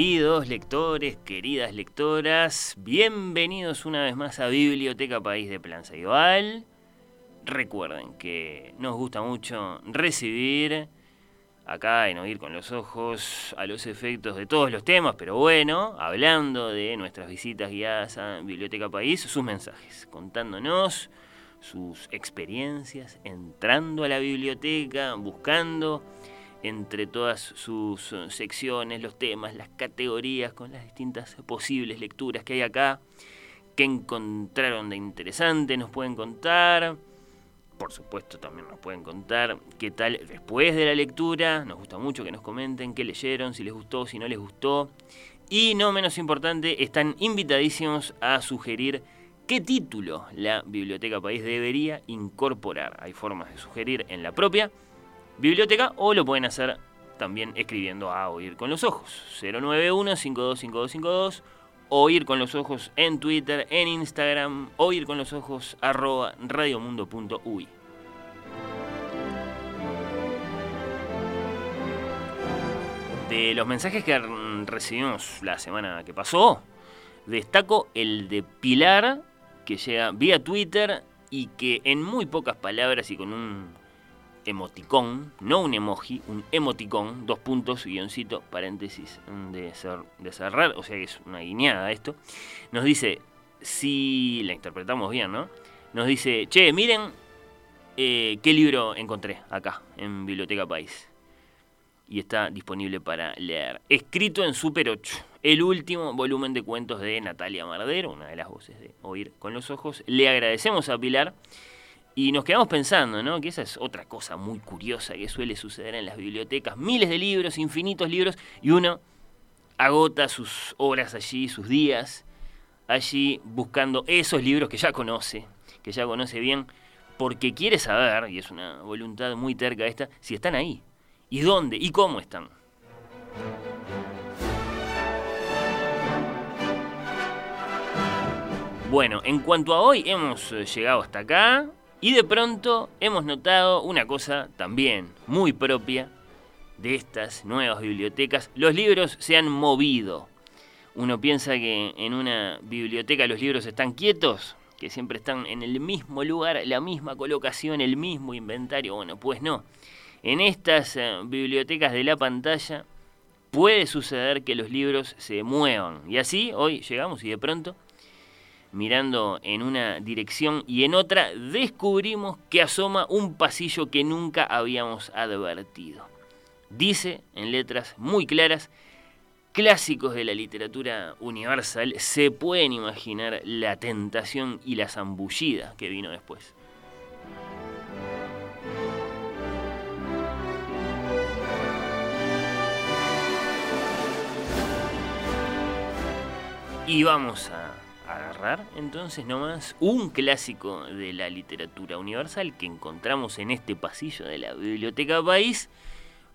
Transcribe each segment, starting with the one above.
Queridos lectores, queridas lectoras, bienvenidos una vez más a Biblioteca País de Plan Igual. Recuerden que nos gusta mucho recibir acá en Oír con los Ojos a los efectos de todos los temas, pero bueno, hablando de nuestras visitas guiadas a Biblioteca País, sus mensajes, contándonos sus experiencias, entrando a la biblioteca, buscando entre todas sus eh, secciones, los temas, las categorías, con las distintas posibles lecturas que hay acá, que encontraron de interesante, nos pueden contar. Por supuesto, también nos pueden contar qué tal después de la lectura. Nos gusta mucho que nos comenten qué leyeron, si les gustó, si no les gustó. Y no menos importante, están invitadísimos a sugerir qué título la Biblioteca País debería incorporar. Hay formas de sugerir en la propia biblioteca o lo pueden hacer también escribiendo a Oír con los Ojos. 091-525252. Oír con los Ojos en Twitter, en Instagram. Oír con los Ojos arroba radiomundo.uy. De los mensajes que recibimos la semana que pasó, destaco el de Pilar, que llega vía Twitter y que en muy pocas palabras y con un emoticón, no un emoji, un emoticón, dos puntos, guioncito, paréntesis de, de cerrar, o sea que es una guiñada esto, nos dice, si la interpretamos bien, ¿no? Nos dice, che, miren eh, qué libro encontré acá, en Biblioteca País. Y está disponible para leer. Escrito en Super 8, el último volumen de cuentos de Natalia Mardero, una de las voces de Oír con los Ojos. Le agradecemos a Pilar y nos quedamos pensando, ¿no? Que esa es otra cosa muy curiosa que suele suceder en las bibliotecas. Miles de libros, infinitos libros, y uno agota sus horas allí, sus días, allí buscando esos libros que ya conoce, que ya conoce bien, porque quiere saber, y es una voluntad muy terca esta, si están ahí, y dónde, y cómo están. Bueno, en cuanto a hoy, hemos eh, llegado hasta acá. Y de pronto hemos notado una cosa también muy propia de estas nuevas bibliotecas. Los libros se han movido. Uno piensa que en una biblioteca los libros están quietos, que siempre están en el mismo lugar, la misma colocación, el mismo inventario. Bueno, pues no. En estas eh, bibliotecas de la pantalla puede suceder que los libros se muevan. Y así hoy llegamos y de pronto mirando en una dirección y en otra, descubrimos que asoma un pasillo que nunca habíamos advertido. Dice, en letras muy claras, clásicos de la literatura universal, se pueden imaginar la tentación y la zambullida que vino después. Y vamos a agarrar entonces nomás un clásico de la literatura universal que encontramos en este pasillo de la Biblioteca País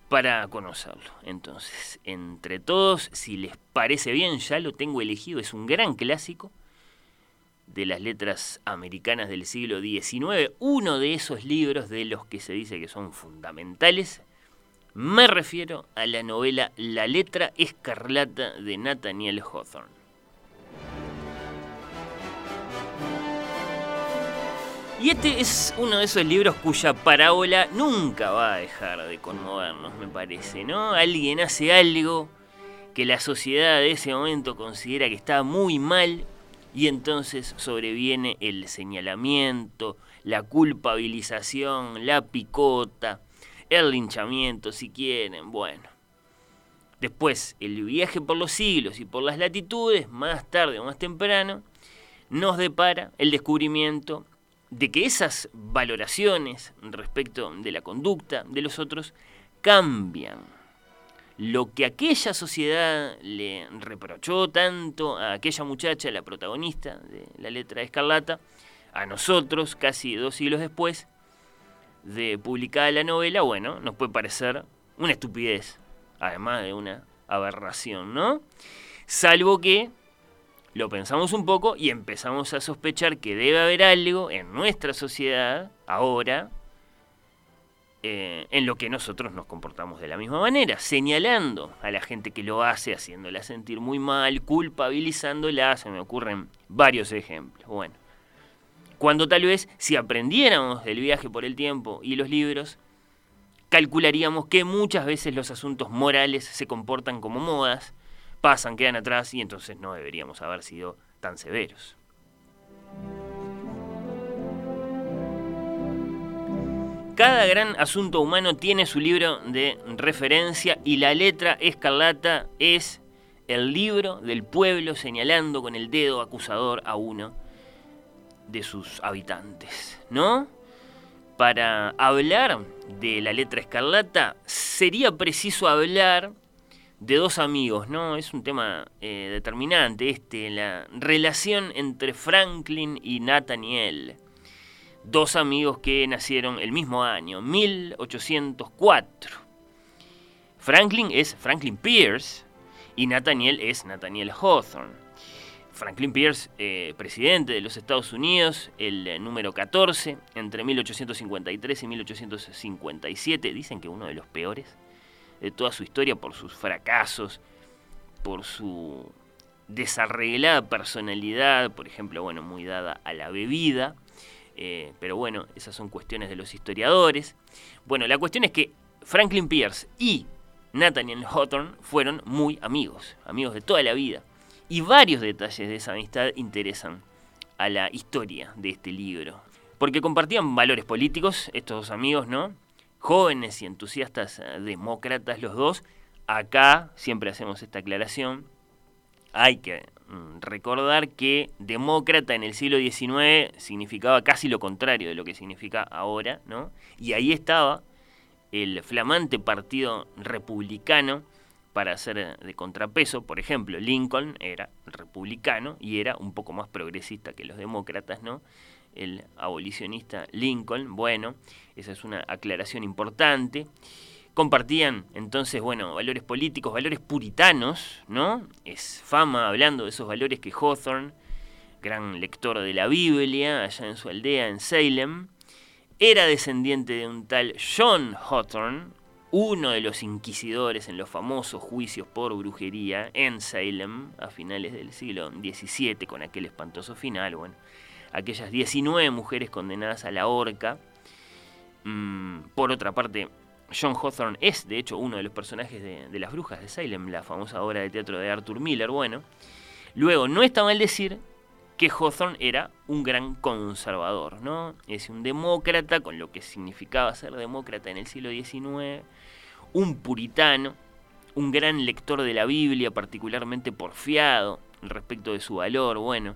para conocerlo. Entonces, entre todos, si les parece bien, ya lo tengo elegido, es un gran clásico de las letras americanas del siglo XIX, uno de esos libros de los que se dice que son fundamentales Me refiero a la novela La letra escarlata de Nathaniel Hawthorne. Y este es uno de esos libros cuya parábola nunca va a dejar de conmovernos, me parece, ¿no? Alguien hace algo que la sociedad de ese momento considera que está muy mal y entonces sobreviene el señalamiento, la culpabilización, la picota, el linchamiento, si quieren, bueno. Después, el viaje por los siglos y por las latitudes, más tarde o más temprano, nos depara el descubrimiento de que esas valoraciones respecto de la conducta de los otros cambian. Lo que aquella sociedad le reprochó tanto a aquella muchacha, la protagonista de la letra de Escarlata, a nosotros, casi dos siglos después de publicada la novela, bueno, nos puede parecer una estupidez, además de una aberración, ¿no? Salvo que lo pensamos un poco y empezamos a sospechar que debe haber algo en nuestra sociedad ahora eh, en lo que nosotros nos comportamos de la misma manera, señalando a la gente que lo hace, haciéndola sentir muy mal, culpabilizándola, se me ocurren varios ejemplos. Bueno, cuando tal vez si aprendiéramos del viaje por el tiempo y los libros, calcularíamos que muchas veces los asuntos morales se comportan como modas, pasan, quedan atrás y entonces no deberíamos haber sido tan severos. Cada gran asunto humano tiene su libro de referencia y la letra escarlata es el libro del pueblo señalando con el dedo acusador a uno de sus habitantes, ¿no? Para hablar de la letra escarlata sería preciso hablar de dos amigos, ¿no? Es un tema eh, determinante este, la relación entre Franklin y Nathaniel. Dos amigos que nacieron el mismo año, 1804. Franklin es Franklin Pierce y Nathaniel es Nathaniel Hawthorne. Franklin Pierce, eh, presidente de los Estados Unidos, el eh, número 14, entre 1853 y 1857, dicen que uno de los peores de toda su historia por sus fracasos, por su desarreglada personalidad, por ejemplo, bueno, muy dada a la bebida, eh, pero bueno, esas son cuestiones de los historiadores. Bueno, la cuestión es que Franklin Pierce y Nathaniel Hawthorne fueron muy amigos, amigos de toda la vida, y varios detalles de esa amistad interesan a la historia de este libro, porque compartían valores políticos, estos dos amigos, ¿no? Jóvenes y entusiastas eh, demócratas los dos. Acá siempre hacemos esta aclaración. Hay que mm, recordar que demócrata en el siglo XIX significaba casi lo contrario de lo que significa ahora, ¿no? Y ahí estaba el flamante partido republicano para hacer de contrapeso. Por ejemplo, Lincoln era republicano y era un poco más progresista que los demócratas, ¿no? El abolicionista Lincoln. Bueno, esa es una aclaración importante. Compartían entonces, bueno, valores políticos, valores puritanos, ¿no? Es fama hablando de esos valores que Hawthorne, gran lector de la Biblia, allá en su aldea en Salem, era descendiente de un tal John Hawthorne, uno de los inquisidores en los famosos juicios por brujería en Salem a finales del siglo XVII, con aquel espantoso final, bueno aquellas 19 mujeres condenadas a la horca. Mm, por otra parte, John Hawthorne es, de hecho, uno de los personajes de, Las Brujas de Salem, la famosa obra de teatro de Arthur Miller. Bueno, luego, no está mal decir que Hawthorne era un gran conservador, ¿no? Es un demócrata, con lo que significaba ser demócrata en el siglo XIX, un puritano, un gran lector de la Biblia, particularmente porfiado respecto de su valor, bueno.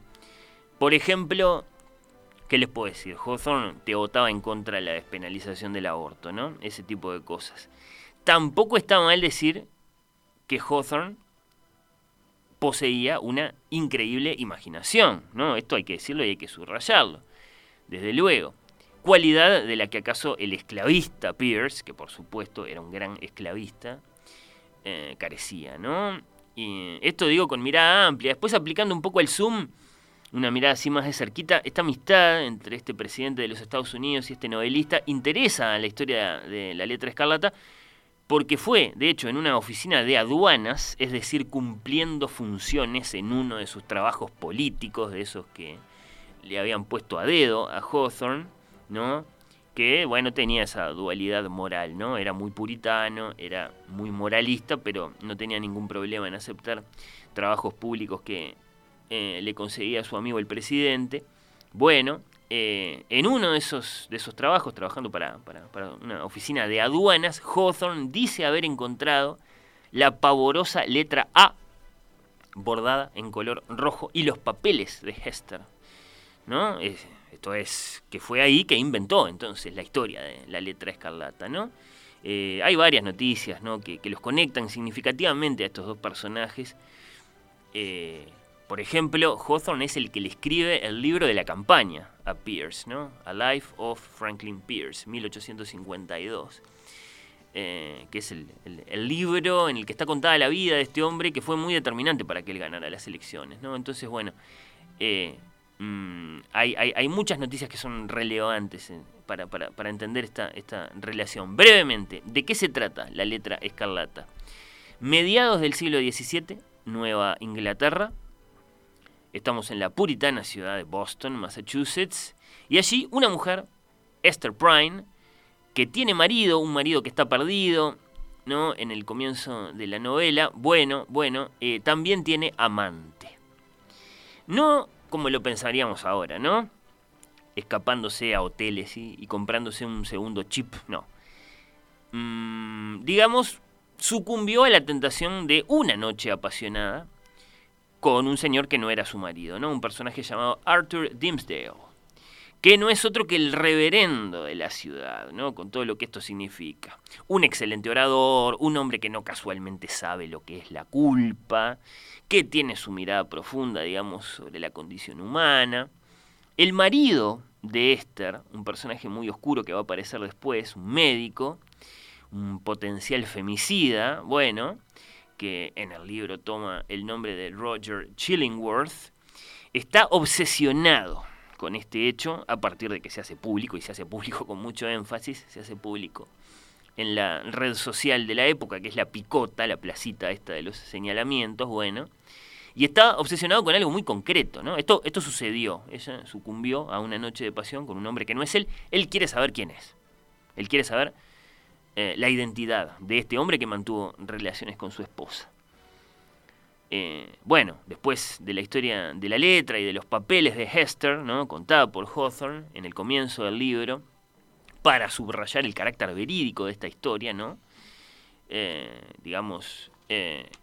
Por ejemplo, ¿qué les puedo decir? Hawthorne te votaba en contra de la despenalización del aborto, ¿no? Ese tipo de cosas. Tampoco está mal decir que Hawthorne poseía una increíble imaginación, ¿no? Esto hay que decirlo y hay que subrayarlo, desde luego. Cualidad de la que acaso el esclavista Pierce, que por supuesto era un gran esclavista, eh, carecía, ¿no? Y esto digo con mirada amplia. Después aplicando un poco el zoom, una mirada así más de cerquita, esta amistad entre este presidente de los Estados Unidos y este novelista interesa a la historia de la letra escarlata porque fue, de hecho, en una oficina de aduanas, es decir, cumpliendo funciones en uno de sus trabajos políticos, de esos que le habían puesto a dedo a Hawthorne, ¿no? que bueno, tenía esa dualidad moral, ¿no? Era muy puritano, era muy moralista, pero no tenía ningún problema en aceptar trabajos públicos que eh, le conseguía a su amigo el presidente. Bueno, eh, en uno de esos, de esos trabajos, trabajando para, para, una oficina de aduanas, Hawthorne dice haber encontrado la pavorosa letra A bordada en color rojo y los papeles de Hester. ¿No? esto es que fue ahí que inventó entonces la historia de la letra escarlata, ¿no? Eh, hay varias noticias ¿no? que, los conectan significativamente a estos dos personajes. Por ejemplo, Hawthorne es el que le escribe el libro de la campaña a Pierce, ¿no? A Life of Franklin Pierce, 1852. Eh, que es el, libro en el que está contada la vida de este hombre que fue muy determinante para que él ganara las elecciones. ¿no? Entonces, bueno, eh, mm, hay, muchas noticias que son relevantes eh, para, entender esta, esta relación. Brevemente, ¿de qué se trata la letra escarlata? Mediados del siglo XVII, Nueva Inglaterra, Estamos en la puritana ciudad de Boston, Massachusetts, y allí una mujer, Esther Prynne, que tiene marido, un marido que está perdido, ¿no? En el comienzo de la novela, bueno, bueno, eh, también tiene amante. No como lo pensaríamos ahora, ¿no? Escapándose a hoteles y comprándose un segundo chip, no. Mm, digamos, sucumbió a la tentación de una noche apasionada con un señor que no era su marido, ¿no? Un personaje llamado Arthur Dimmesdale, que no es otro que el reverendo de la ciudad, ¿no? Con todo lo que esto significa. Un excelente orador, un hombre que no casualmente sabe lo que es la culpa, que tiene su mirada profunda, digamos, sobre la condición humana. El marido de Esther, un personaje muy oscuro que va a aparecer después, un médico, un potencial femicida, bueno, que en el libro toma el nombre de Roger Chillingworth, está obsesionado con este hecho a partir de que se hace público, y se hace público con mucho énfasis, se hace público en la red social de la época, que es la picota, la placita esta de los señalamientos, bueno, y está obsesionado con algo muy concreto, ¿no? Esto, esto sucedió, ella sucumbió a una noche de pasión con un hombre que no es él, él quiere saber quién es, él quiere saber eh, la identidad de este hombre que mantuvo relaciones con su esposa. Eh, bueno, después de la historia de la letra y de los papeles de Hester, ¿no? contada por Hawthorne en el comienzo del libro, para subrayar el carácter verídico de esta historia, ¿no? Eh, digamos,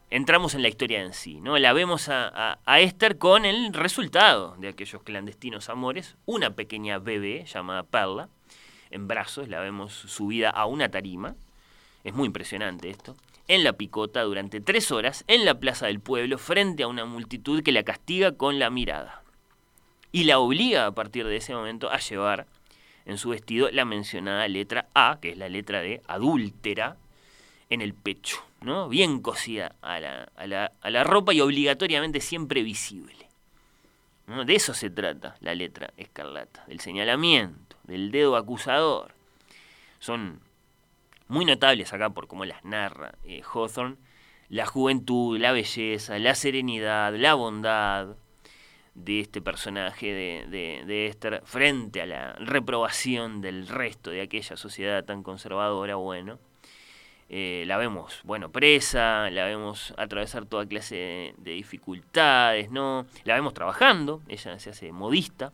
entramos en la historia en sí, ¿no? La vemos a, a, Esther con el resultado de aquellos clandestinos amores, una pequeña bebé llamada Perla, en brazos, la vemos subida a una tarima, es muy impresionante esto, en la picota durante tres horas en la plaza del pueblo frente a una multitud que la castiga con la mirada y la obliga a partir de ese momento a llevar en su vestido la mencionada letra A, que es la letra de adúltera, en el pecho, ¿no? bien cosida a la, a la, a la ropa y obligatoriamente siempre visible. De eso se trata la letra escarlata, del señalamiento del dedo acusador. Son muy notables acá por cómo las narra eh, Hawthorne. La juventud, la belleza, la serenidad, la bondad de este personaje de, de, Esther frente a la reprobación del resto de aquella sociedad tan conservadora, bueno. Eh, la vemos, bueno, presa, la vemos atravesar toda clase de, de, dificultades, ¿no? La vemos trabajando, ella se hace modista,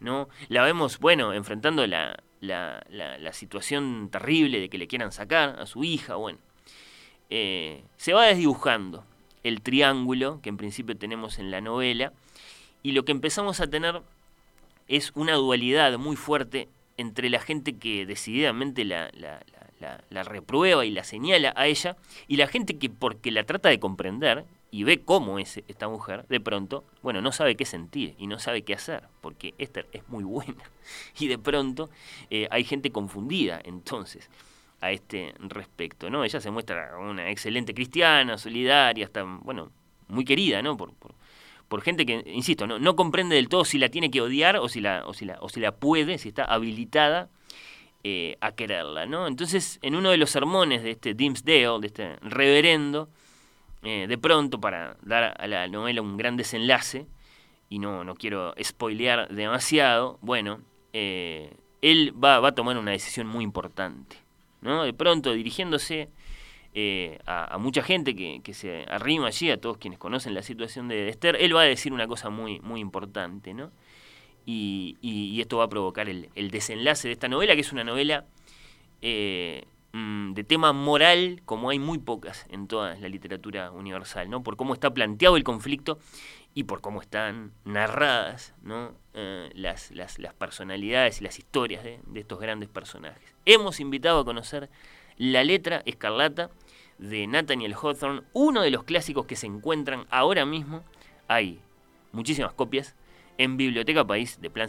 ¿no? La vemos, bueno, enfrentando la, la, la, situación terrible de que le quieran sacar a su hija, bueno. Eh, se va desdibujando el triángulo que en principio tenemos en la novela y lo que empezamos a tener es una dualidad muy fuerte entre la gente que decididamente la, la, la, la, reprueba y la señala a ella y la gente que porque la trata de comprender y ve cómo es esta mujer, de pronto, bueno, no sabe qué sentir y no sabe qué hacer, porque Esther es muy buena. Y de pronto eh, hay gente confundida entonces a este respecto, ¿no? Ella se muestra una excelente cristiana, solidaria, hasta, bueno, muy querida, ¿no? Por, por, gente que, insisto, ¿no? comprende del todo si la tiene que odiar o si la, o si la, o si la puede, si está habilitada eh, a quererla, ¿no? Entonces, en uno de los sermones de este Dimsdale, de este reverendo, eh, de pronto, para dar a la novela un gran desenlace, y no, no quiero spoilear demasiado, bueno, eh, él va, va, a tomar una decisión muy importante, ¿no? De pronto, dirigiéndose a, mucha gente que, que, se arrima allí, a todos quienes conocen la situación de Esther, él va a decir una cosa muy, muy importante, ¿no? y, esto va a provocar el, desenlace de esta novela, que es una novela eh, de tema moral como hay muy pocas en toda la literatura universal, ¿no? por cómo está planteado el conflicto y por cómo están narradas ¿no? Eh, las, las, personalidades y las historias de, estos grandes personajes. Hemos invitado a conocer La letra escarlata de Nathaniel Hawthorne, uno de los clásicos que se encuentran ahora mismo. Hay muchísimas copias en Biblioteca País de Plan.